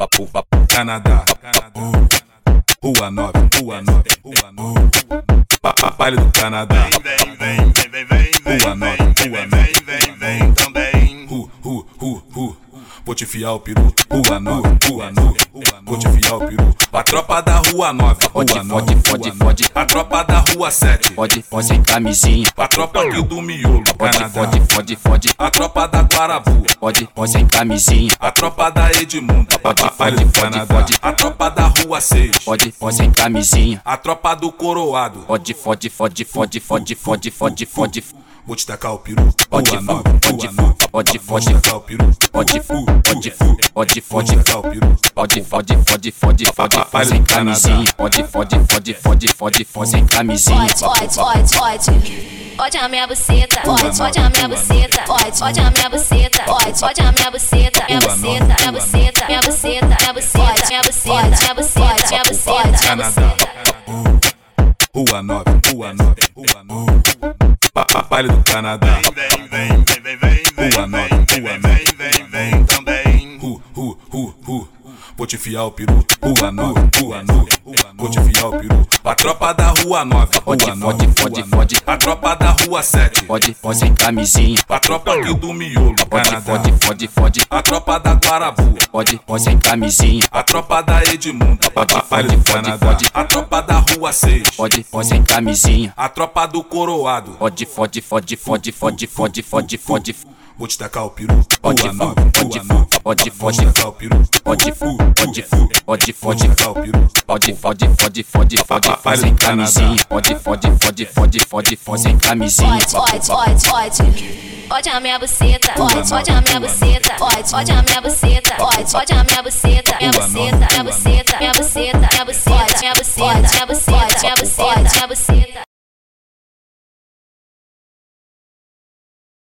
papo, papo, Canadá, Rua 9, Rua 9, Rua 9, Baile do Canadá, Vem, vem, vem, vem, vem, Rua vem, 9, vem, Rua vem, 9, vem, vem também. Ru, ru, ru, ru. Vou te fiar o peru, Rua 9, Rua 9, Vou te fiar o peru. A tropa da Rua 9, Fode, Rua 9, fode, fode, fode. A tropa da Rua 7, Fode, fode sem camisinha. a tropa aqui do Miolo, Fode, Canadá. fode, fode, fode. A tropa da Guarabu, Fode, fode sem camisinha. a tropa da Edmunda, do fode, Canadá. fode. A tropa da Rua 6, Fode, fode sem camisinha. a tropa do Coroado. Fode, fode, fode, fode, fode, fode, fode, fode. Vou te tacar o peru, Pode, Rua 9, pode, Rua 9. pode, Vou te pode. tacar o peru, Pode, pode, Vou te pode. tacar o peru. Fode, fode, fode, fode, fode, fode sem camisinha. Fode, fode, fode, fode, fode, fode sem camisinha. Pode, pode, pode, pode. Pode a minha buceta, pode, pode a minha buceta, pode, pode a minha buceta, pode, pode a minha buceta, minha buceta, minha buceta, minha buceta, minha buceta, minha buceta, minha buceta, minha buceta, minha Canadá. buceta. Rua 9, Rua 9, Rua 9. Pa- pa- Baile do Canadá. Vem, vem, vem, vem, vem, vem, Rua vem, nove, vem, rua vem, vem, vem também. Ru, ru, ru, ru. Vou te fiar o peru. Rua 9, Rua 9. Vou te fiar o peru. A tropa da Rua 9, Fode, Rua 9. fode, fode, fode. A tropa da Rua 7. Fode, fode sem camisinha. A tropa aqui do Miolo, Fode, fode, fode, fode. A tropa da Guarabu. Fode, fode sem camisinha. A tropa da Edmunda. Pode, Baile pode, do pode, Canadá. pode. A tropa da Rua 6. Fode, fode sem camisinha. A tropa do Coroado. Fode, fode, fode, fode, fode, fode, fode, fode. Vou te tacar o peru. Pode, 9, pode, 9. pode, te pode. peru. Pode, Ru, pode, ru. pode, pode. Fode, fode, fode, fode, fode, fode sem camisinha. Fode, fode, fode, fode, fode, fode sem camisinha. Pode, pode, pode, pode. Pode a minha buceta, pode, pode a minha buceta, pode, pode a minha buceta, pode, pode a minha buceta, minha buceta, minha buceta, minha buceta, minha buceta, minha buceta, minha buceta, minha buceta, minha buceta.